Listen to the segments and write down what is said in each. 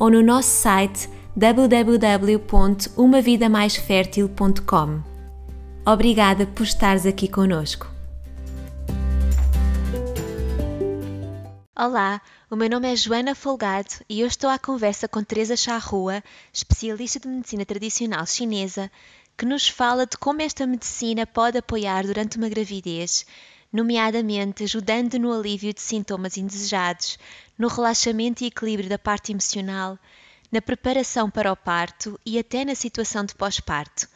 ou no nosso site www.umavidamaisfertil.com. Obrigada por estares aqui conosco. Olá, o meu nome é Joana Folgado e eu estou à conversa com Teresa Charrua, especialista de medicina tradicional chinesa, que nos fala de como esta medicina pode apoiar durante uma gravidez, nomeadamente ajudando no alívio de sintomas indesejados, no relaxamento e equilíbrio da parte emocional, na preparação para o parto e até na situação de pós-parto.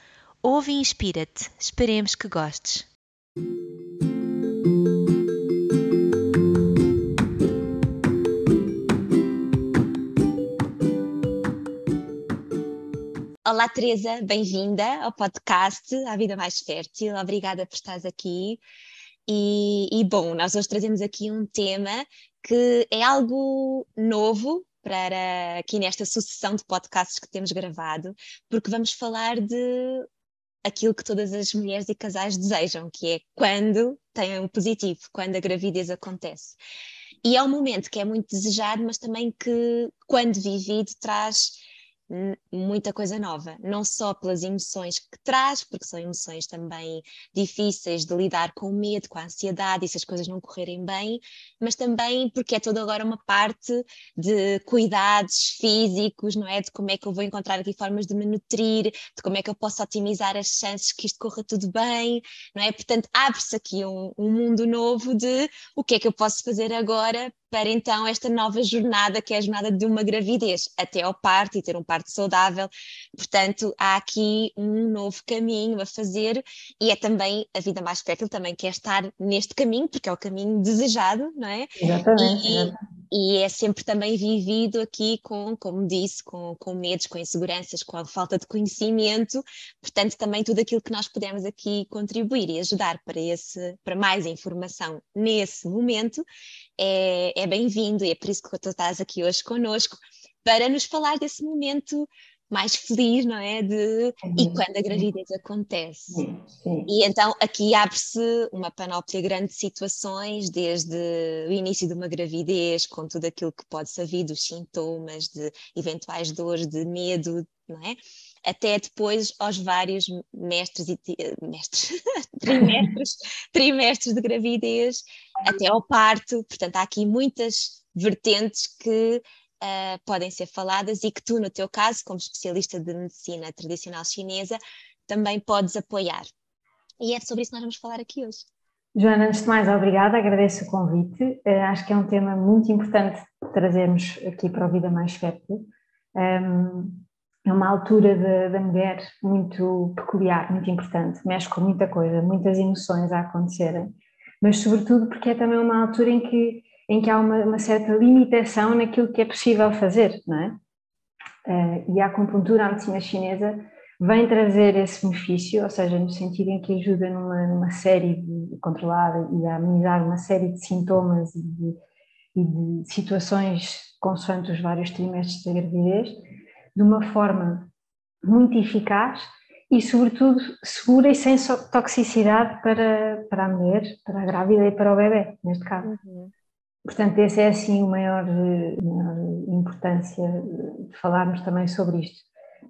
Ouve e inspira-te. Esperemos que gostes. Olá, Teresa, bem-vinda ao podcast A Vida Mais Fértil. Obrigada por estares aqui. E, e, bom, nós hoje trazemos aqui um tema que é algo novo para aqui nesta sucessão de podcasts que temos gravado, porque vamos falar de aquilo que todas as mulheres e casais desejam, que é quando têm um positivo, quando a gravidez acontece. E é um momento que é muito desejado, mas também que, quando vivido, traz muita coisa nova, não só pelas emoções que traz, porque são emoções também difíceis de lidar com o medo, com a ansiedade e se as coisas não correrem bem, mas também porque é toda agora uma parte de cuidados físicos, não é? De como é que eu vou encontrar aqui formas de me nutrir, de como é que eu posso otimizar as chances que isto corra tudo bem, não é? Portanto, abre-se aqui um, um mundo novo de o que é que eu posso fazer agora para então esta nova jornada, que é a jornada de uma gravidez, até ao parto e ter um parto saudável. Portanto, há aqui um novo caminho a fazer e é também a vida mais fértil também quer estar neste caminho, porque é o caminho desejado, não é? Exatamente. E, e é sempre também vivido aqui com, como disse, com, com medos, com inseguranças, com a falta de conhecimento, portanto também tudo aquilo que nós pudermos aqui contribuir e ajudar para, esse, para mais informação nesse momento é, é bem-vindo. E é por isso que tu estás aqui hoje conosco, para nos falar desse momento mais feliz, não é? De, uhum. E quando a gravidez acontece. Sim, sim. E então aqui abre-se uma panóplia grande de situações, desde o início de uma gravidez, com tudo aquilo que pode ser dos sintomas, de eventuais dores, de medo, não é? Até depois aos vários mestres e mestres, trimestres, trimestres de gravidez, até ao parto. Portanto, há aqui muitas vertentes que uh, podem ser faladas e que tu, no teu caso, como especialista de medicina tradicional chinesa, também podes apoiar. E é sobre isso que nós vamos falar aqui hoje. Joana, antes de mais, obrigada, agradeço o convite. Uh, acho que é um tema muito importante trazermos aqui para a Vida Mais Fértil. Um, é uma altura da mulher muito peculiar, muito importante, mexe com muita coisa, muitas emoções a acontecerem, mas sobretudo porque é também uma altura em que em que há uma, uma, certa limitação naquilo que é possível fazer, não é? Uh, e a acupuntura, a medicina chinesa, vem trazer esse benefício, ou seja, no sentido em que ajuda numa, numa série de controlar e a amenizar uma série de sintomas e de, e de situações consoante os vários trimestres da gravidez, de uma forma muito eficaz e, sobretudo, segura e sem toxicidade para, para a mulher, para a grávida e para o bebê, neste caso. Uhum. Portanto, essa é assim a maior, maior, importância de falarmos também sobre isto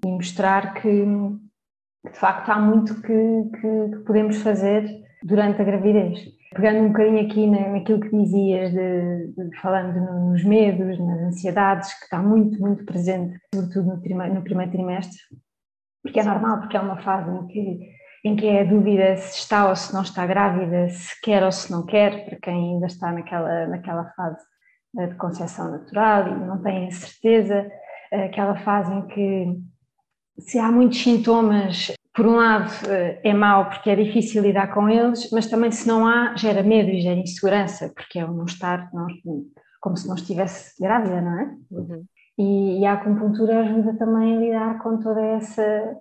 e mostrar que, de facto há muito que, que, que podemos fazer durante a gravidez. Pegando um bocadinho aqui naquilo que dizias, de, de, falando nos medos, nas ansiedades, que está muito, muito presente, sobretudo no, no primeiro trimestre, porque é normal, porque é uma fase em que em que é a dúvida se está ou se não está grávida, se quer ou se não quer, para quem ainda está naquela, naquela fase eh, de concepção natural e não tem a certeza, aquela fase em que se há muitos sintomas, por um lado eh, é mau porque é difícil lidar com eles, mas também se não há, gera medo e gera insegurança, porque é o não estar, não, como se não estivesse grávida, não é? Uhum. E, e, a acupuntura ajuda também a lidar com toda essa,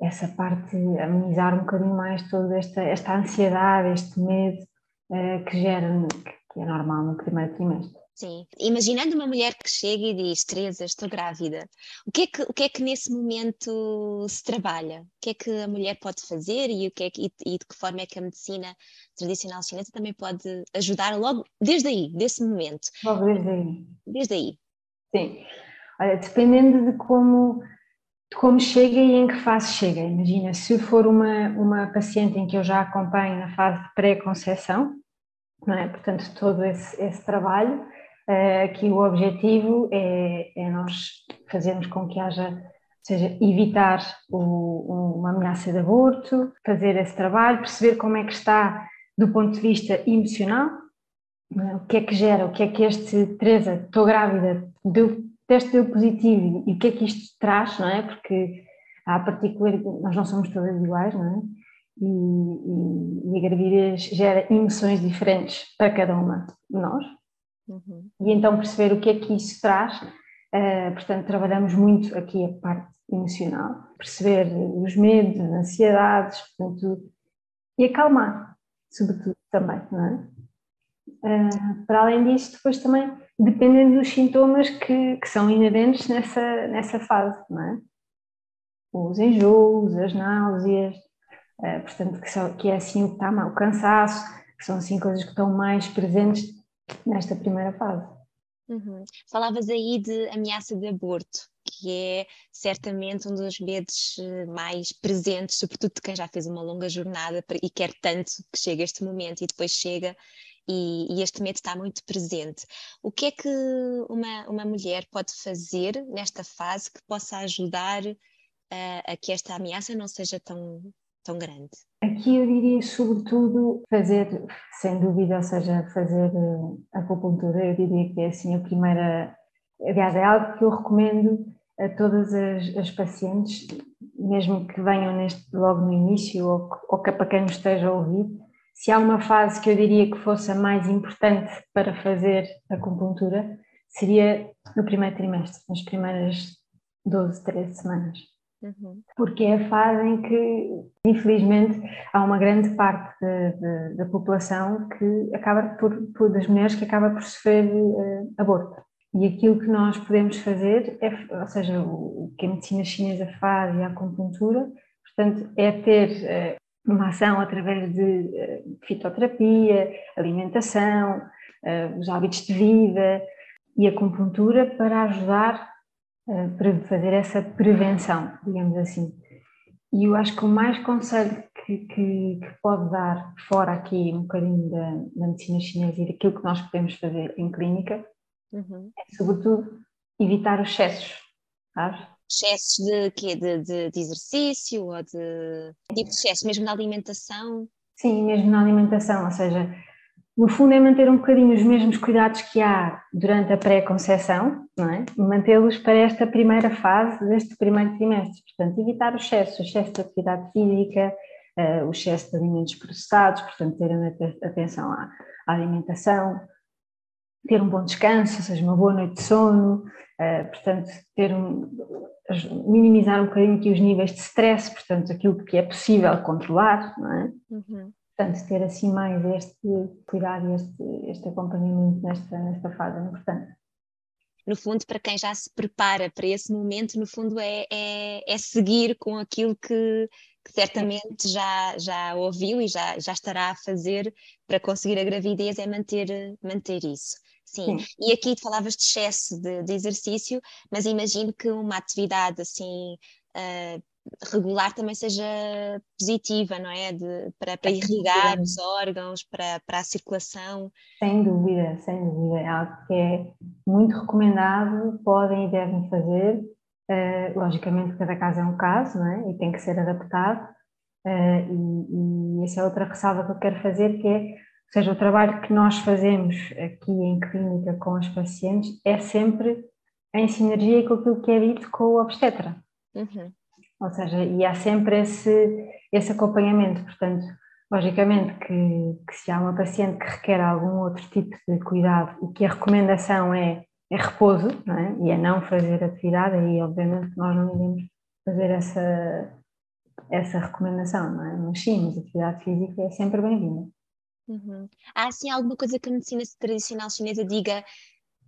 essa parte, amenizar um bocadinho mais toda esta, esta ansiedade, este medo uh, que gera, que é normal no primeiro trimestre. Sim, imaginando uma mulher que chega e diz, Teresa, estou grávida, o que, é que, o que é que nesse momento se trabalha? O que é que a mulher pode fazer e, o que é que, e, e de que forma é que a medicina tradicional chinesa também pode ajudar logo desde aí, desse momento? Logo desde aí. Desde aí. Sim. Olha, dependendo de como, como chega e em que fase chega. Imagina, se for uma, uma paciente em que eu já acompanho na fase de pré-conceição, é? portanto, todo esse, esse trabalho eh, aqui o objetivo é, é, nós fazermos com que haja, ou seja, evitar o, uma ameaça de aborto, fazer esse trabalho, perceber como é que está do ponto de vista emocional, é? o que é que gera, o que é que este, Teresa, estou grávida, deu, teste deu positivo e o que é que isto traz, não é? Porque há particular, nós não somos todas iguais, não é? E, e, e a gravidez gera emoções diferentes para cada uma de nós. Uhum. E então perceber o que é que isso traz. Uh, portanto, trabalhamos muito aqui a parte emocional, perceber os medos, as ansiedades, portanto, e acalmar, sobretudo também, não é? Uh, para além disso, depois também, dependendo dos sintomas que, que são inerentes nessa, nessa fase, não é? Os enjoos, as náuseas, uh, portanto, que, são, que é assim o que está mal, o cansaço, que são assim coisas que estão mais presentes nesta primeira fase. Uhum. Falavas aí de ameaça de aborto, que é certamente um dos medos eh, mais presentes, sobretudo de quem já fez uma longa jornada e quer tanto que chegue este momento e depois chega e, e, este medo está muito presente. O que é que uma, uma mulher pode fazer nesta fase que possa ajudar a, a que esta ameaça não seja tão, tão grande? Aqui eu diria, sobretudo, fazer, sem dúvida, ou seja, fazer eh, acupuntura, eu diria que é assim a primeira. Aliás, é algo que eu recomendo a todas as, as pacientes, mesmo que venham neste, logo no início ou, ou que para quem nos esteja a ouvir. Se há uma fase que eu diria que fosse a mais importante para fazer acupuntura, seria no primeiro trimestre, nas primeiras 12, 13 semanas. Uhum. Porque é a fase em que, infelizmente, há uma grande parte de, de, da população que acaba por, por, das mulheres que acaba por sofrer uh, aborto. E aquilo que nós podemos fazer, é, ou seja, o, o que a medicina chinesa faz e a acupuntura, portanto, é ter uh, uma ação através de uh, fitoterapia, alimentação, os hábitos de vida e acupuntura para ajudar para fazer essa prevenção, digamos assim. E eu acho que o mais conselho que, que, que pode dar, fora aqui um bocadinho da, da, medicina chinesa e daquilo que nós podemos fazer em clínica, uhum. é sobretudo evitar os excessos, sabes? Excessos de quê? De, de, de exercício ou de tipo de excesso, mesmo na alimentação? Sim, mesmo na alimentação, ou seja, no fundo é manter um bocadinho os mesmos cuidados que há durante a pré-conceição, não é? Mantê-los para esta primeira fase deste primeiro trimestre. Portanto, evitar o excesso, o excesso de atividade física, uh, o excesso de alimentos processados, portanto, ter atenção à, alimentação, ter um bom descanso, ou seja, uma boa noite de sono, uh, portanto, ter um, minimizar um bocadinho aqui os níveis de stress, portanto, aquilo que é possível controlar, não é? Uhum. Portanto, ter assim mais este cuidado e este, este acompanhamento nesta, nesta fase é importante. No fundo, para quem já se prepara para esse momento, no fundo é, é, é seguir com aquilo que, que certamente já, já ouviu e já, já estará a fazer para conseguir a gravidez, é manter, manter isso. Sim. Sim. e aqui falavas de excesso de, de, exercício, mas imagino que uma atividade assim uh, regular também seja positiva, não é? De, para, para irrigar os órgãos, para, para a circulação. Sem dúvida, sem dúvida. É algo que é muito recomendado, podem e devem fazer. Uh, logicamente, cada caso é um caso, não é? E tem que ser adaptado. Uh, e, e essa é outra ressalva que eu quero fazer, que é, seja, o trabalho que nós fazemos aqui em clínica com os pacientes é sempre em sinergia com aquilo que é dito com o obstetra. Uhum. Ou seja, e há sempre esse, esse acompanhamento. Portanto, logicamente que, que se há uma paciente que requer algum outro tipo de cuidado e que a recomendação é é repouso, é? E é não fazer atividade, aí obviamente nós não iremos fazer essa, essa recomendação, não é? Mas sim, mas atividade física é sempre bem-vinda. Uhum. Há assim alguma coisa que a medicina tradicional chinesa diga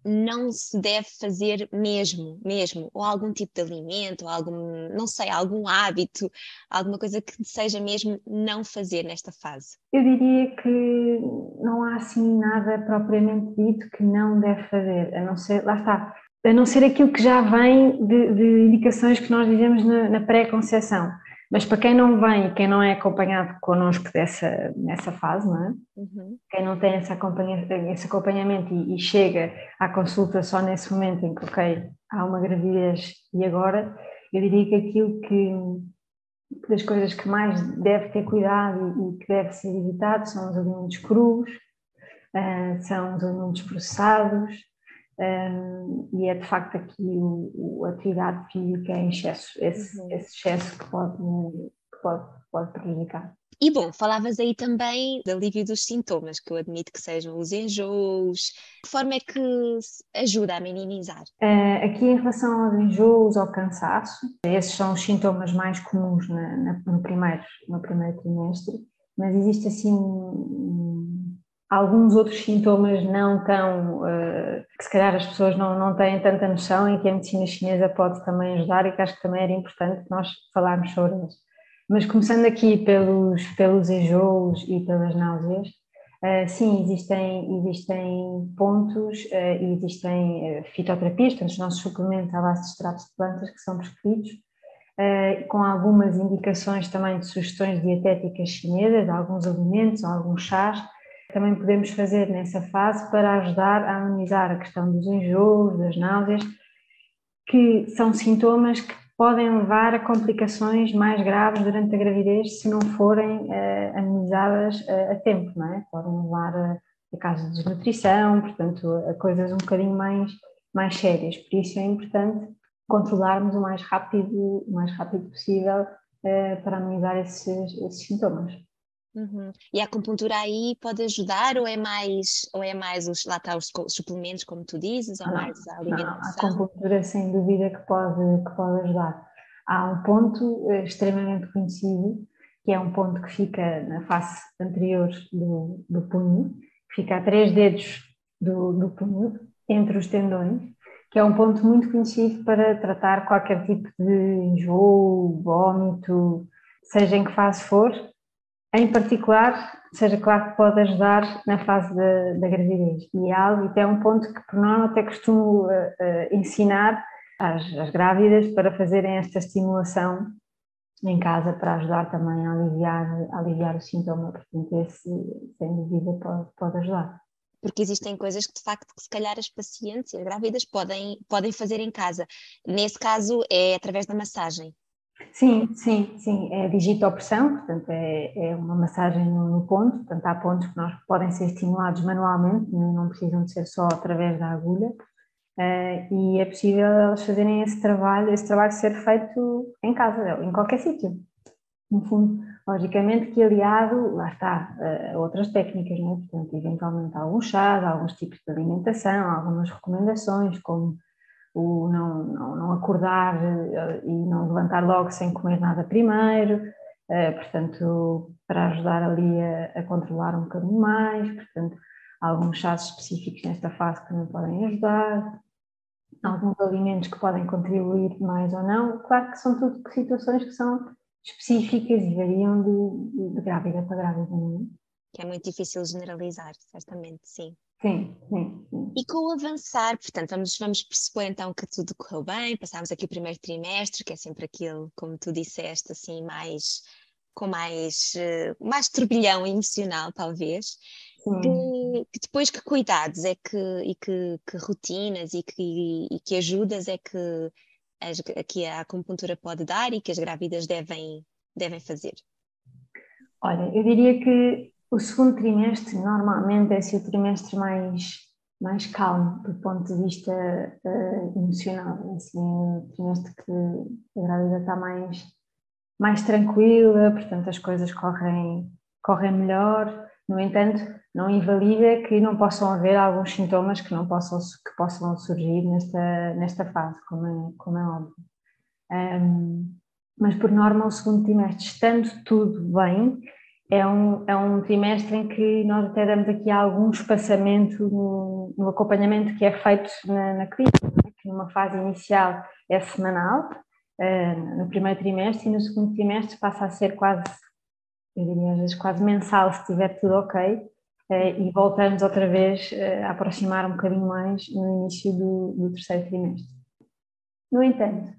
não se deve fazer mesmo, mesmo, ou algum tipo de alimento, ou algum, não sei, algum hábito, alguma coisa que seja mesmo não fazer nesta fase? Eu diria que não há assim nada propriamente dito que não deve fazer, a não ser, lá está, a não ser aquilo que já vem de, de indicações que nós dizemos na, na pré-conceição. Mas para quem não vem, quem não é acompanhado connosco dessa, nessa fase, não é? Uhum. quem não tem esse, acompanha, esse acompanhamento e, e, chega à consulta só nesse momento em que, ok, há uma gravidez e agora, eu diria que aquilo que, das coisas que mais deve ter cuidado e, que deve ser evitado são os alimentos crus, uh, são os alimentos processados, um, e é de facto aqui o, o, atividade física em excesso, esse, uhum. esse excesso que pode, que pode, pode prejudicar. E bom, falavas aí também do alívio dos sintomas, que eu admito que sejam os enjoos. Que forma é que ajuda a minimizar? Uh, aqui em relação aos enjoos, ao cansaço, esses são os sintomas mais comuns na, na, no, primeiro, no primeiro trimestre, mas existe assim um, alguns outros sintomas não tão, uh, que se calhar as pessoas não, não têm tanta noção e que a medicina chinesa pode também ajudar e que acho que também era importante nós falarmos sobre isso. Mas começando aqui pelos, pelos enjoos e pelas náuseas, uh, sim, existem, existem pontos uh, e existem fitoterapias, portanto os nossos suplementos à base de extratos de plantas que são prescritos, com algumas indicações também de sugestões dietéticas chinesas, alguns alimentos, alguns chás, também podemos fazer nessa fase para ajudar a amenizar a questão dos enjoos, das náuseas, que são sintomas que podem levar a complicações mais graves durante a gravidez se não forem uh, amenizadas uh, a tempo, não é? Podem levar a, a casos de desnutrição, portanto, a coisas um bocadinho mais, mais sérias. Por isso é importante controlarmos o mais rápido, o mais rápido possível uh, para amenizar esses, esses sintomas. Uhum. E a acupuntura aí pode ajudar ou é mais, ou é mais os, lá está, os suplementos, como tu dizes, ou não, mais a alimentação? Não, a acupuntura sem dúvida que pode, que pode ajudar. Há um ponto eh, extremamente conhecido, que é um ponto que fica na face anterior do, do punho, que fica a três dedos do, do punho, entre os tendões, que é um ponto muito conhecido para tratar qualquer tipo de enjoo, vômito, seja em que fase for, em particular, seja claro que pode ajudar na fase da, da gravidez. E é algo, e é um ponto que por norma até costumo uh, uh, ensinar às, às, grávidas para fazerem esta estimulação em casa para ajudar também a aliviar, a aliviar o sintoma. Portanto, esse, sem dúvida, pode, pode ajudar porque existem coisas que de facto que se calhar as pacientes e as grávidas podem, podem fazer em casa. Nesse caso é através da massagem. Sim, sim, sim, é digitopressão, portanto é, é uma massagem no, ponto, portanto há pontos que nós podem ser estimulados manualmente, não precisam de ser só através da agulha, uh, e é possível elas fazerem esse trabalho, esse trabalho ser feito em casa, em qualquer sítio, no fundo, logicamente que aliado, lá está, a outras técnicas, não é? portanto eventualmente alguns chás, alguns tipos de alimentação, algumas recomendações, como o não, não, não acordar eh, e não levantar logo sem comer nada primeiro, eh, portanto, para ajudar ali a, a, controlar um bocadinho mais, portanto, alguns chás específicos nesta fase que também podem ajudar, alguns alimentos que podem contribuir mais ou não, claro que são tudo situações que são específicas e variam de, de grávida para grávida, é? Que é muito difícil generalizar, certamente, sim. Sim, sim, sim. E com o avançar, portanto, vamos, vamos perceber então que tudo correu bem, passámos aqui o primeiro trimestre, que é sempre aquilo, como tu disseste, assim, mais com mais, eh, mais turbilhão emocional, talvez. Que, que, depois que cuidados é que, e que, que rotinas e que, e que ajudas é que, as, que a acupuntura pode dar e que as grávidas devem, devem fazer? Olha, eu diria que o segundo trimestre normalmente é assim, o trimestre mais, mais calmo do ponto de vista uh, emocional. É assim, o trimestre que a grávida está mais, mais tranquila, portanto as coisas correm, correm melhor. No entanto, não invalida que não possam haver alguns sintomas que não possam, que possam surgir nesta, nesta fase, como é, como é óbvio. Um, mas por norma o segundo trimestre, estando tudo bem, é um, é um trimestre em que nós até damos aqui algum espaçamento no, no acompanhamento que é feito na, na clínica, é? que numa fase inicial é semanal, uh, no primeiro trimestre, e no segundo trimestre passa a ser quase, eu diria às vezes quase mensal, se estiver tudo ok, uh, e voltamos outra vez uh, a aproximar um bocadinho mais no início do, do terceiro trimestre. No entanto,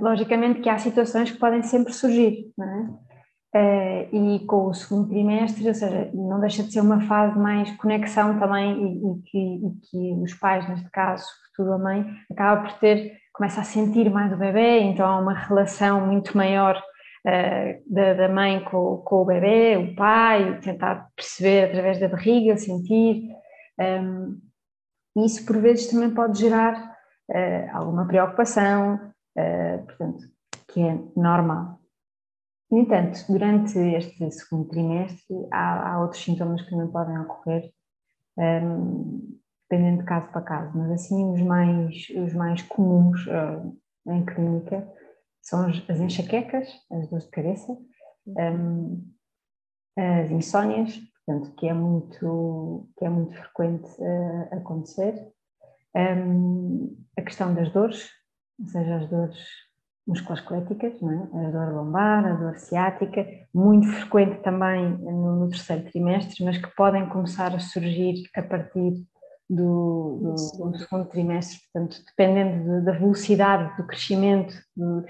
logicamente que há situações que podem sempre surgir, não é? Uh, e com o segundo trimestre, ou seja, não deixa de ser uma fase mais conexão também e, e, que, e, que, os pais, neste caso, tudo a mãe, acaba por ter, começa a sentir mais o bebê, então há uma relação muito maior uh, da, da, mãe com, com, o bebê, o pai, tentar perceber através da barriga, sentir. Um, ehm, isso por vezes também pode gerar uh, alguma preocupação, portanto, que é normal. No entanto, durante este segundo trimestre, há, há outros sintomas que também podem ocorrer, um, dependendo de caso para caso, mas assim os mais, os mais comuns uh, em clínica são as enxaquecas, as dores de cabeça, um, as insónias, portanto, que é muito, que é muito frequente uh, acontecer, um, a questão das dores, ou seja, as dores musculoesqueléticas, não é? a dor lombar, a dor ciática, muito frequente também no, no, terceiro trimestre, mas que podem começar a surgir a partir do, do, do segundo trimestre, portanto, dependendo de, da velocidade do crescimento, do,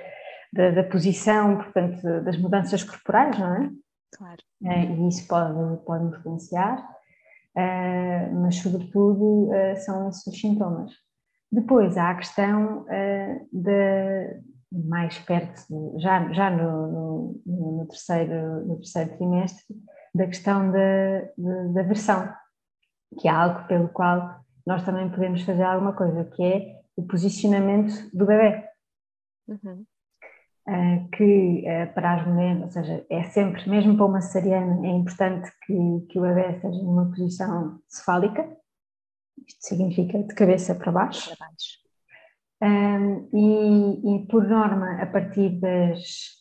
da, da, posição, portanto, das mudanças corporais, não é? Claro. É, e isso pode, pode influenciar, uh, mas sobretudo uh, são esses os sintomas. Depois há a questão uh, da mais perto, já, já no, no, no, terceiro, no terceiro trimestre, da questão da, da, da versão, que é algo pelo qual nós também podemos fazer alguma coisa, que é o posicionamento do bebê. Uhum. Uh, que uh, para as mulheres, ou seja, é sempre, mesmo para uma cesariana, é importante que, que o bebê esteja numa posição cefálica, isto significa de cabeça para baixo. Para baixo. Um, e, e, por norma, a partir das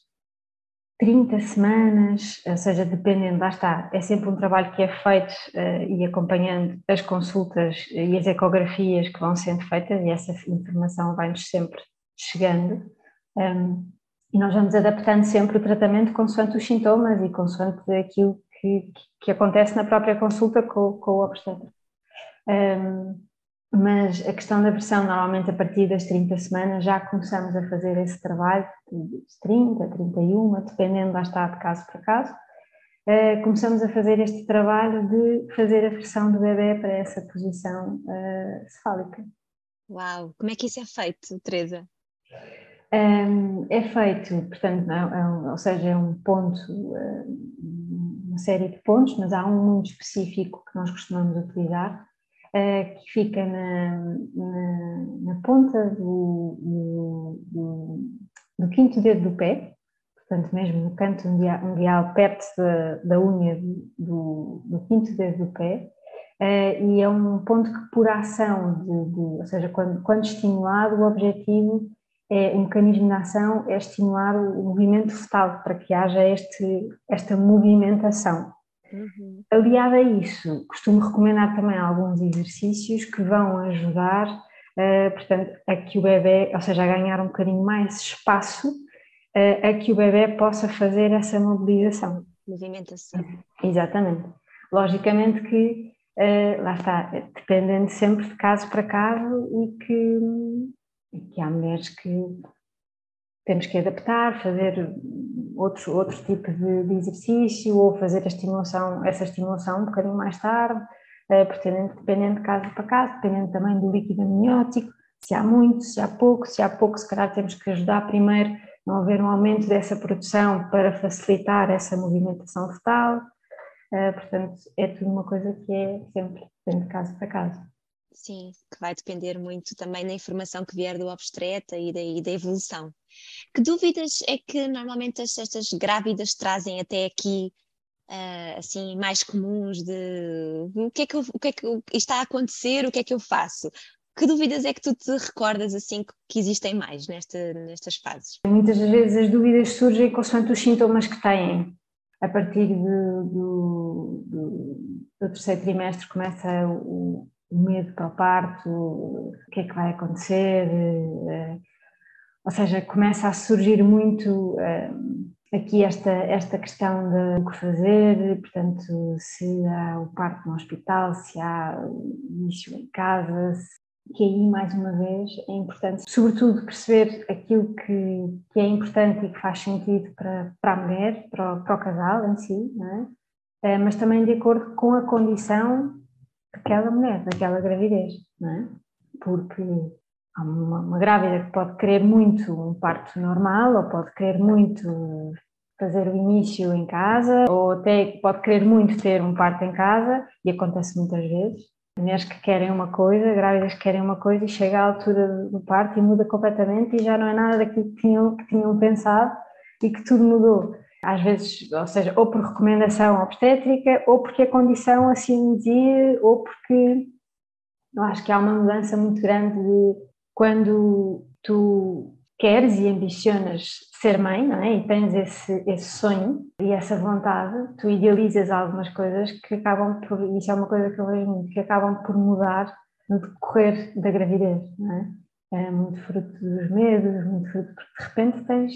30 semanas, ou seja, dependendo, lá está, é sempre um trabalho que é feito uh, e acompanhando as consultas e as ecografias que vão sendo feitas, e essa informação vai-nos sempre chegando. Um, e nós vamos adaptando sempre o tratamento consoante os sintomas e consoante aquilo que, que acontece na própria consulta com, com o obstetra. Um, mas a questão da versão, normalmente a partir das 30 semanas já começamos a fazer esse trabalho, de 30, 31, dependendo, lá está, de caso para caso, uh, começamos a fazer este trabalho de fazer a versão do bebê para essa posição uh, cefálica. Uau! Como é que isso é feito, Teresa? Um, é feito, portanto, é, é um, ou seja, é um ponto, uh, uma série de pontos, mas há um muito específico que nós costumamos utilizar, uh, que fica na, na, na ponta do, do, do, do, quinto dedo do pé, portanto, mesmo no canto unguial, perto da, da unha do, do, quinto dedo do pé, uh, e é um ponto que, por ação, de, de, ou seja, quando, quando estimulado, o objetivo é, o mecanismo de ação é estimular o movimento fetal para que haja este, esta movimentação. Uhum. Aliado a isso, costumo recomendar também alguns exercícios que vão ajudar, uh, portanto, a que o bebê, ou seja, a ganhar um bocadinho mais espaço, uh, a que o bebê possa fazer essa mobilização. Movimentação. Exatamente. Logicamente que, uh, lá está, dependendo sempre de caso para caso e que, e que há mulheres que temos que adaptar, fazer outro, outro tipo de, de, exercício ou fazer a estimulação, essa estimulação um bocadinho mais tarde, dependendo, dependendo de caso para caso, dependendo também do líquido amniótico, se há muito, se há pouco, se há pouco, se calhar temos que ajudar primeiro a haver um aumento dessa produção para facilitar essa movimentação fetal, uh, portanto é tudo uma coisa que é sempre depende de caso para caso. Sim, que vai depender muito também da informação que vier do obstetra e da, e da evolução. Que dúvidas é que normalmente estas grávidas trazem até aqui uh, assim mais comuns de o que é que, eu, o que, é que está a acontecer, o que é que eu faço? Que dúvidas é que tu te recordas assim que existem mais nesta, nestas fases? Muitas vezes as dúvidas surgem consoante os sintomas que têm. A partir do, do, do terceiro trimestre começa o, o medo para o parto, o que é que vai acontecer, eh, ou seja, começa a surgir muito eh, aqui esta, esta questão de o que fazer, portanto, se há o parto no hospital, se há o início em casa, que aí, mais uma vez, é importante, sobretudo, perceber aquilo que, que é importante e que faz sentido para, para a mulher, para o, para o casal em si, é? Eh, mas também de acordo com a condição daquela mulher, daquela gravidez, não é? Porque há uma, uma, grávida que pode querer muito um parto normal, ou pode querer muito fazer o início em casa, ou até pode querer muito ter um parto em casa, e acontece muitas vezes. Mulheres que querem uma coisa, grávidas que querem uma coisa, e chega à altura do parto e muda completamente, e já não é nada daquilo que tinham, que tinham pensado e que tudo mudou às vezes, ou seja, ou por recomendação obstétrica, ou porque a condição assim dizia, ou porque eu acho que há uma mudança muito grande de quando tu queres e ambicionas ser mãe, não é? E tens esse, esse sonho e essa vontade, tu idealizas algumas coisas que acabam por, isso é uma coisa que eu vejo muito, que acabam por mudar no decorrer da gravidez, não é? É muito fruto dos medos, muito fruto, porque de repente tens,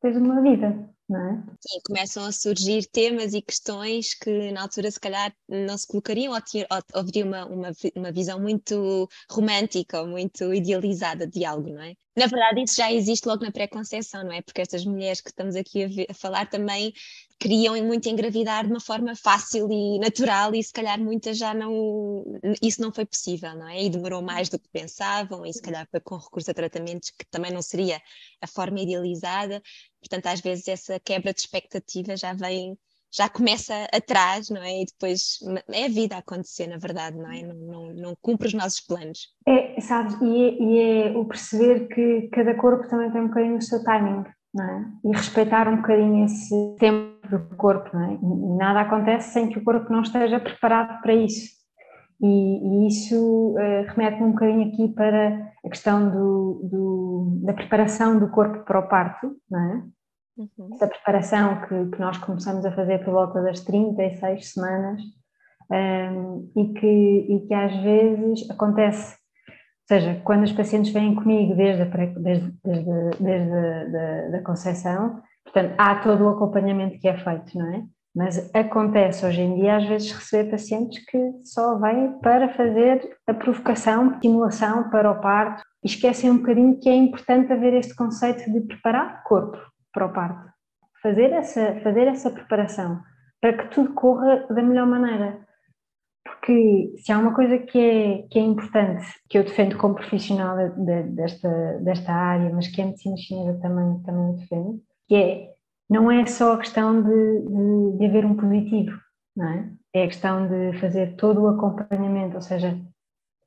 tens uma vida, não é? Sim, começam a surgir temas e questões que na altura se calhar não se colocariam ou, tinha, ou haveria uma, uma, uma visão muito romântica ou muito idealizada de algo, não é? Na verdade, isso já existe logo na pré-conceição, não é? Porque estas mulheres que estamos aqui a, ver, a, falar também queriam muito engravidar de uma forma fácil e natural e se calhar muitas já não, isso não foi possível, não é? E demorou mais do que pensavam e se calhar foi com recurso a tratamentos que também não seria a forma idealizada. Portanto, às vezes essa quebra de expectativa já vem já começa atrás, não é? E depois é a vida a acontecer, na verdade, não é? Não, não, não cumpre os nossos planos. É, sabes, e é, e é o perceber que cada corpo também tem um bocadinho o seu timing, não é? E respeitar um bocadinho esse tempo do corpo, não é? E nada acontece sem que o corpo não esteja preparado para isso. E, e isso uh, remete um bocadinho aqui para a questão do, do, da preparação do corpo para o parto, não é? Uhum. Essa preparação que, que, nós começamos a fazer por volta das 36 semanas um, ehm, e, que, e que às vezes acontece, ou seja, quando os pacientes vêm comigo desde a, desde, desde, desde a, portanto, há todo o acompanhamento que é feito, não é? Mas acontece hoje em dia, às vezes, receber pacientes que só vêm para fazer a provocação, estimulação para o parto e esquecem um bocadinho que é importante haver este conceito de preparar o corpo para o parto. Fazer essa, fazer essa preparação para que tudo corra da melhor maneira. Porque se há uma coisa que é, que é importante, que eu defendo como profissional de, desta, desta área, mas que a medicina chinesa também, também defende, que é, não é só a questão de, de, de haver um positivo, não é? É a questão de fazer todo o acompanhamento, ou seja,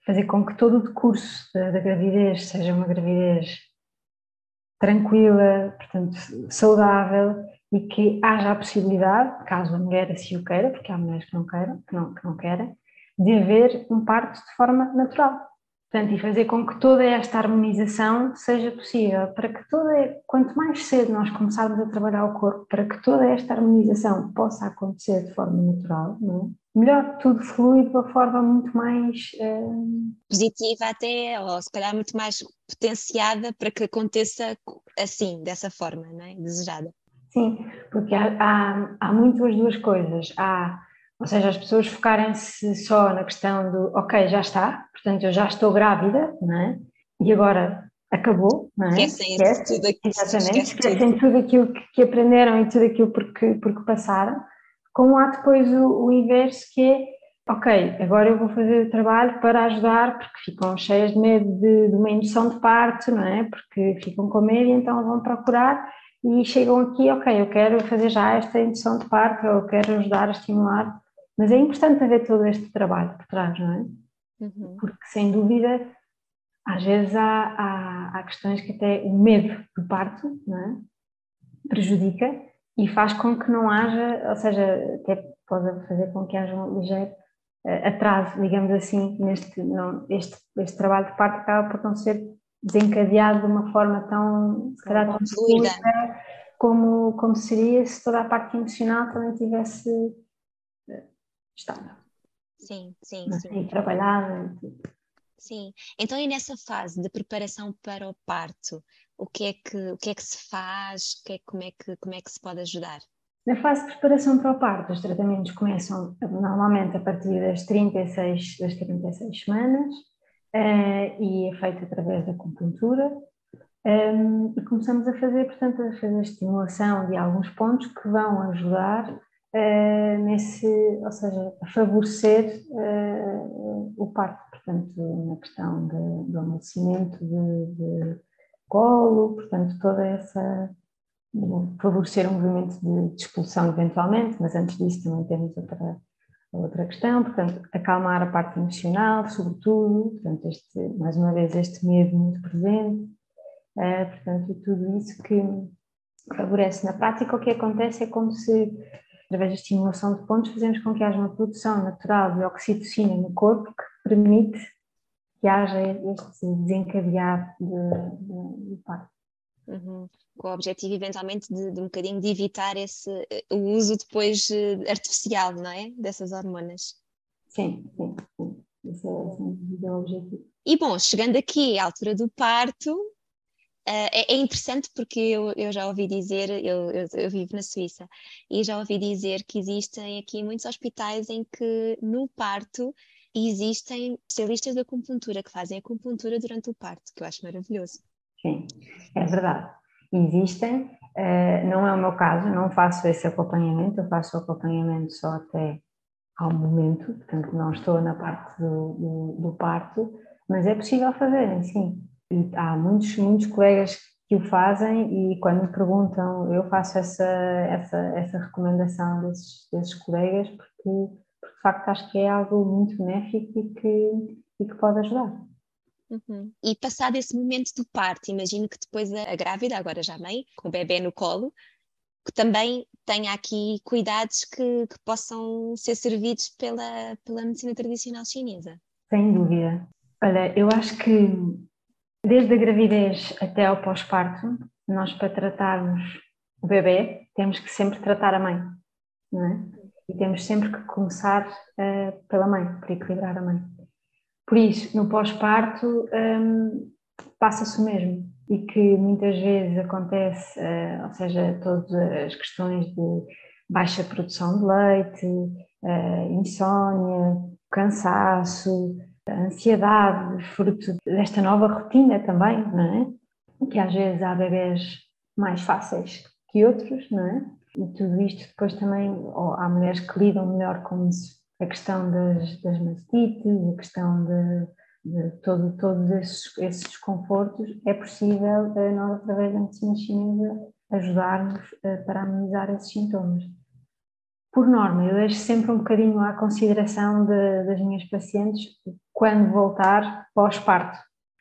fazer com que todo o decurso da, da gravidez seja uma gravidez tranquila, portanto, saudável e que haja a possibilidade, caso a mulher assim o queira, porque há mulheres que não queiram, que não, que não querem, de haver um parto de forma natural. Portanto, e fazer com que toda esta harmonização seja possível, para que toda, quanto mais cedo nós começarmos a trabalhar o corpo, para que toda esta harmonização possa acontecer de forma natural, não é? Melhor, tudo flui de uma forma muito mais uh... positiva até, ou se calhar muito mais potenciada para que aconteça assim, dessa forma, não é? desejada. Sim, porque há, há, há muito as duas coisas. Há, ou seja, as pessoas focarem-se só na questão do ok, já está, portanto eu já estou grávida, não é? E agora acabou, não é? Esquecem Esquece, tudo aquilo, exatamente, esquecem tudo. tudo aquilo que, que, aprenderam e tudo aquilo porque, porque passaram como há depois o, o inverso que é, ok, agora eu vou fazer o trabalho para ajudar, porque ficam cheias de medo de, de uma indução de parto, não é? Porque ficam com medo e então vão procurar e chegam aqui, ok, eu quero fazer já esta indução de parto, eu quero ajudar a estimular, mas é importante haver todo este trabalho por trás, não é? Uhum. Porque sem dúvida, às vezes há, há, há, questões que até o medo do parto, não é? Prejudica e faz com que não haja, ou seja, até pode fazer com que haja um ligeiro uh, atraso, digamos assim, neste, não, este, este trabalho de parte acaba por não ser desencadeado de uma forma tão, se calhar, tão fluida como, como seria se toda a parte emocional também tivesse uh, estável. Sim, sim, sim. trabalhada. Sim. Então, e nessa fase de preparação para o parto, o que é que, o que, é que se faz? Que é, como, é que, como é que se pode ajudar? Na fase de preparação para o parto, os tratamentos começam normalmente a partir das 36, das 36 semanas uh, e é feito através da acupuntura. Um, ehm, e começamos a fazer, portanto, a fazer a estimulação de alguns pontos que vão ajudar uh, nesse, ou seja, a favorecer uh, o parto, portanto, na questão de, do amolecimento de, de colo, portanto, toda essa favorecer um movimento de, de, expulsão eventualmente, mas antes disso também temos outra, outra questão, portanto, acalmar a parte emocional, sobretudo, portanto, este, mais uma vez este medo muito presente, uh, portanto, tudo isso que favorece na prática, o que acontece é como se, através da estimulação de pontos, fazemos com que haja uma produção natural de oxitocina no corpo que permite que haja este desencadear de, de, de parto. Uhum. Com o objetivo, eventualmente, de, de, um bocadinho de evitar esse, o uso depois eh, artificial, não é? Dessas hormonas. Sim, sim, sim. Esse é, esse é o objetivo. E bom, chegando aqui à altura do parto, uh, é, é, interessante porque eu, eu, já ouvi dizer, eu, eu, eu, vivo na Suíça, e já ouvi dizer que existem aqui muitos hospitais em que no parto e existem especialistas de acupuntura que fazem acupuntura durante o parto, que eu acho maravilhoso. Sim, é verdade. Existem, uh, não é o meu caso, não faço esse acompanhamento, eu faço o acompanhamento só até ao momento, portanto não estou na parte do, do, do parto, mas é possível fazerem, sim. E há muitos, muitos colegas que o fazem e quando me perguntam, eu faço essa, essa, essa recomendação desses, desses colegas porque de facto acho que é algo muito benéfico e que, e que pode ajudar. Uhum. E passado esse momento do parto, imagino que depois a, a grávida, agora já mãe, com o bebê no colo, que também tenha aqui cuidados que, que possam ser servidos pela, pela medicina tradicional chinesa. Sem dúvida. Olha, eu acho que desde a gravidez até ao pós-parto, nós para tratarmos o bebê temos que sempre tratar a mãe, não é? E temos sempre que começar uh, pela mãe, para equilibrar a mãe. Por isso, no pós-parto, um, passa-se o mesmo e que muitas vezes acontece, uh, ou seja, todas as questões de baixa produção de leite, uh, insónia, cansaço, ansiedade, fruto desta nova rotina também, não é? Que às vezes há bebés mais fáceis que outros, não é? E tudo isto depois também, oh, há mulheres que lidam melhor com. A questão das, das mastites, a questão de, de todo, todos esses, esses desconfortos, é possível, eh, nós, através da medicina chinesa, ajudar-nos eh, para amenizar esses sintomas. Por norma, eu deixo sempre um bocadinho à consideração de, das minhas pacientes quando voltar pós-parto.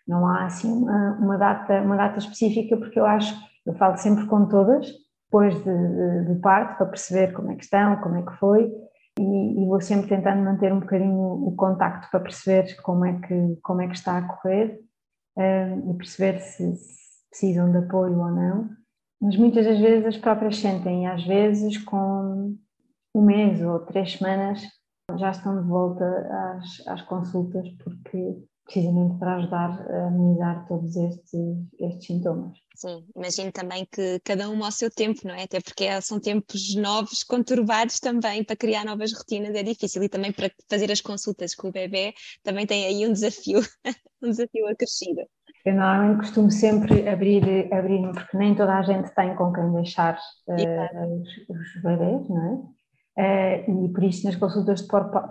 Não há assim uma, uma, data, uma data específica, porque eu acho, eu falo sempre com todas, depois de, de, de, para perceber como é que estão, como é que foi e, e, vou sempre tentando manter um bocadinho o contacto para perceber como é que, como é que está a correr um, e perceber se, se, precisam de apoio ou não. Mas muitas das vezes as próprias sentem, às vezes com um mês ou três semanas já estão de volta às, às consultas porque precisamente para ajudar a amenizar todos estes, estes sintomas. Sim, imagino também que cada um ao seu tempo, não é? Até porque é, são tempos novos, conturbados também, para criar novas rotinas é difícil e também para fazer as consultas com o bebê também tem aí um desafio, um desafio acrescido. Eu normalmente costumo sempre abrir, abrir porque nem toda a gente tem com quem deixar uh, os, os bebês, não é? Uh, e por isso nas consultas de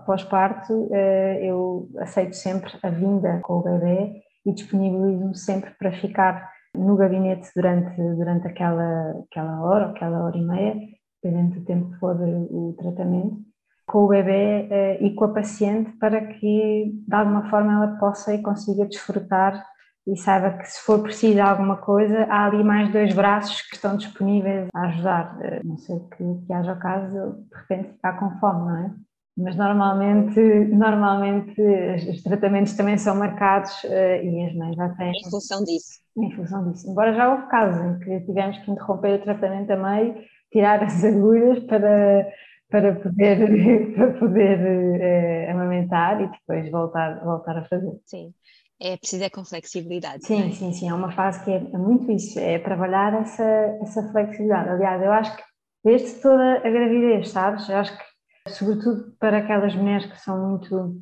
pós-parto uh, eu aceito sempre a vinda com o bebê e disponibilizo-me sempre para ficar no gabinete durante, durante aquela, aquela hora, aquela hora e meia, dependendo do tempo que for o tratamento, com o bebê uh, e com a paciente para que de alguma forma ela possa e consiga desfrutar e saiba que se for preciso alguma coisa, há ali mais dois braços que estão disponíveis a ajudar. Eh, não sei que, que haja o caso de repente ficar com fome, não é? Mas normalmente, normalmente os tratamentos também são marcados uh, e as mães já têm. Em função disso. Em função disso. Embora já houve casos em que tivemos que interromper o tratamento a meio, tirar as agulhas para, para poder, para poder uh, amamentar e depois voltar, voltar a fazer. Sim é preciso é com flexibilidade. Sim, é? sim, sim, é uma fase que é, é muito isso, é trabalhar essa, essa flexibilidade. Aliás, eu acho que desde toda a gravidez, sabes? Eu acho que, sobretudo para aquelas mulheres que são muito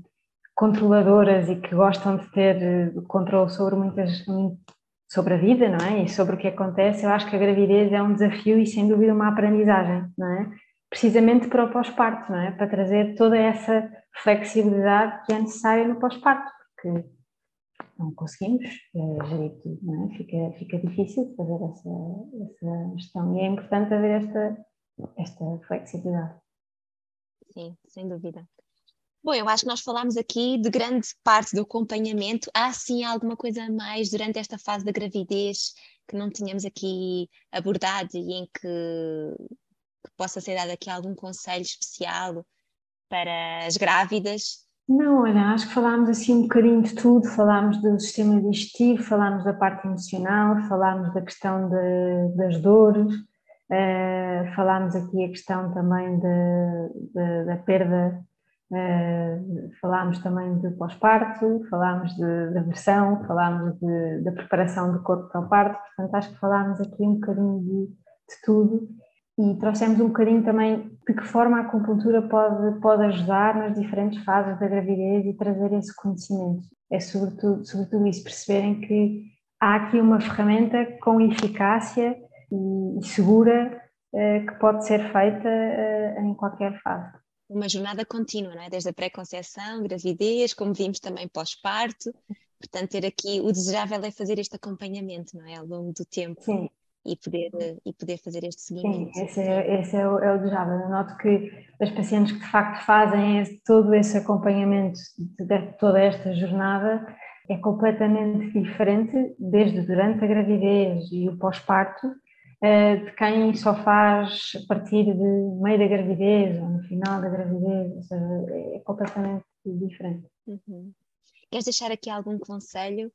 controladoras e que gostam de ter eh, controle sobre muitas sobre a vida, não é? E sobre o que acontece, eu acho que a gravidez é um desafio e sem dúvida uma aprendizagem, não é? Precisamente para o pós-parto, não é? Para trazer toda essa flexibilidade que é necessária no pós-parto, porque não conseguimos uh, gerir tudo, não é? Fica, fica difícil fazer essa, essa gestão e é importante haver esta, esta flexibilidade. Sim, sem dúvida. Bom, eu acho que nós falámos aqui de grande parte do acompanhamento. Há sim alguma coisa a mais durante esta fase da gravidez que não tínhamos aqui abordado e em que, que possa ser dado aqui algum conselho especial para as grávidas não, olha, acho que falámos assim um bocadinho de tudo, falámos do sistema digestivo, falámos da parte emocional, falámos da questão de, das dores, uh, falámos aqui a questão também de, de, da perda, uh, falámos também de pós-parto, falámos da versão, falámos da preparação do corpo para o parto, portanto acho que falámos aqui um bocadinho de, de tudo e trouxemos um bocadinho também de que forma a acupuntura pode, pode ajudar nas diferentes fases da gravidez e trazer esse conhecimento. É sobretudo, sobretudo isso, perceberem que há aqui uma ferramenta com eficácia e, e segura eh, que pode ser feita eh, em qualquer fase. Uma jornada contínua, não é? desde a pré-conceição, gravidez, como vimos também pós-parto. Portanto, ter aqui o desejável é fazer este acompanhamento, não é? Ao longo do tempo. Sim, e poder, e poder fazer este seguimento. Sim, esse é, esse é, o, é o desejável. Eu noto que as pacientes que de facto fazem esse, todo esse acompanhamento de, de toda esta jornada é completamente diferente, desde durante a gravidez e o pós-parto, eh, de quem só faz a partir de meio da gravidez ou no final da gravidez, ou seja, é completamente diferente. Uhum. Queres deixar aqui algum conselho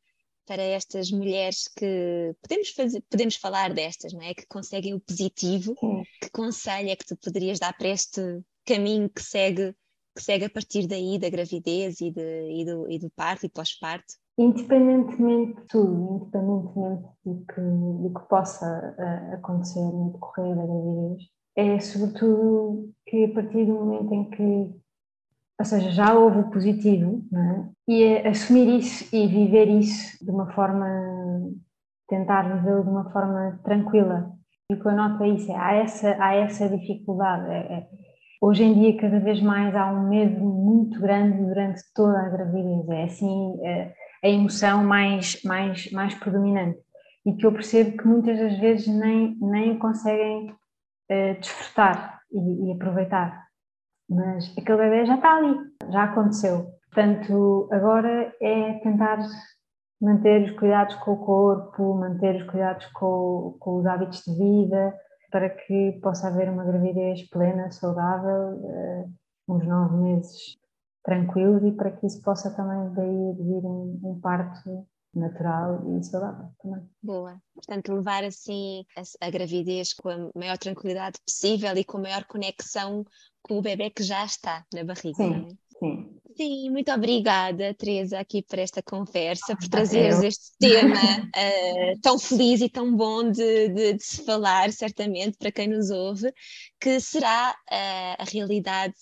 para estas mulheres que podemos fazer, podemos falar destas, não é? Que conseguem o positivo, Sim. que conselho é que tu poderias dar para este caminho que segue, que segue a partir daí da gravidez e, de, e, do, e do parto e pós-parto? Independentemente de tudo, independentemente do que, do que possa uh, acontecer no decorrer da gravidez, é sobretudo que a partir do momento em que ou seja, já houve o positivo, é? e é assumir isso e viver isso de uma forma, tentar vivê-lo de uma forma tranquila. E o que eu noto é isso, é, há, essa, há essa dificuldade. É, é, hoje em dia, cada vez mais, há um medo muito grande durante toda a gravidez. É assim é, a emoção mais, mais, mais predominante. E que eu percebo que muitas das vezes nem, nem conseguem é, desfrutar e, e aproveitar mas aquele bebê já está ali, já aconteceu. Portanto, agora é tentar manter os cuidados com o corpo, manter os cuidados com, com os hábitos de vida, para que possa haver uma gravidez plena, saudável, uh, uns nove meses tranquilos e para que isso possa também daí vir um, um parto natural e saudável também. Boa. Portanto, levar assim a, a, gravidez com a maior tranquilidade possível e com a maior conexão com o bebê que já está na barriga. Sim, é? sim. Sim, muito obrigada, Teresa, aqui por esta conversa, por trazeres este tema uh, tão feliz e tão bom de, de, de, se falar, certamente, para quem nos ouve, que será uh, a realidade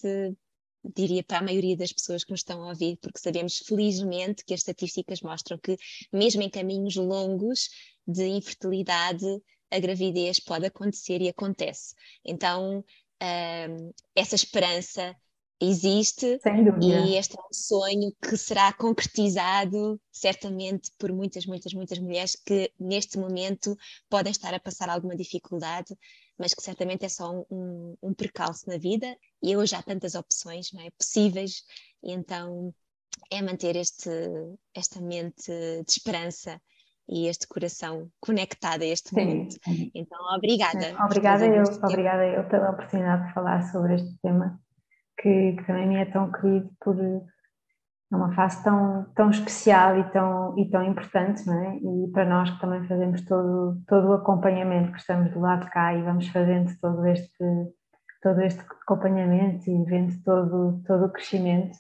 diria para a maioria das pessoas que nos estão a ouvir, porque sabemos felizmente que as estatísticas mostram que, mesmo em caminhos longos de infertilidade, a gravidez pode acontecer e acontece. Então, um, essa esperança existe e este é um sonho que será concretizado certamente por muitas, muitas, muitas mulheres que neste momento podem estar a passar alguma dificuldade, mas que certamente é só um, um, um percalço na vida e hoje há tantas opções não é, possíveis, e então é manter este, esta mente de esperança e este coração conectado a este momento. Então, obrigada. Obrigada eu, obrigada eu pela oportunidade de falar sobre este tema que, que também me é tão querido por numa fase tão, tão especial e tão, e tão importante, não é? E para nós que também fazemos todo, todo o acompanhamento, que estamos do lado de cá e vamos fazendo todo este, todo este acompanhamento e vendo todo, todo o crescimento,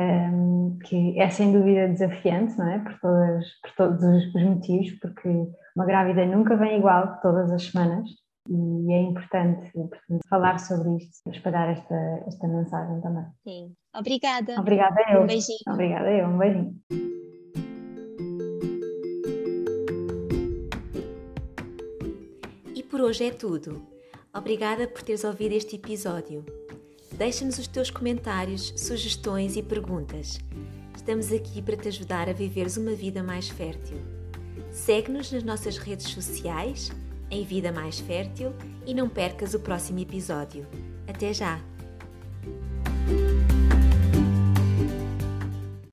um, que é sem dúvida desafiante, não é? Por, todas, por todos os motivos, porque uma grávida nunca vem igual todas as semanas e é importante, é importante falar sobre isto, espalhar esta, esta mensagem também. Sim, obrigada. Obrigada eu. Um beijinho. Obrigada eu, um beijinho. E por hoje é tudo. Obrigada por teres ouvido este episódio. Deixa-nos os teus comentários, sugestões e perguntas. Estamos aqui para te ajudar a viveres uma vida mais fértil. Segue-nos nas nossas redes sociais, em Vida Mais Fértil, e não percas o próximo episódio. Até já!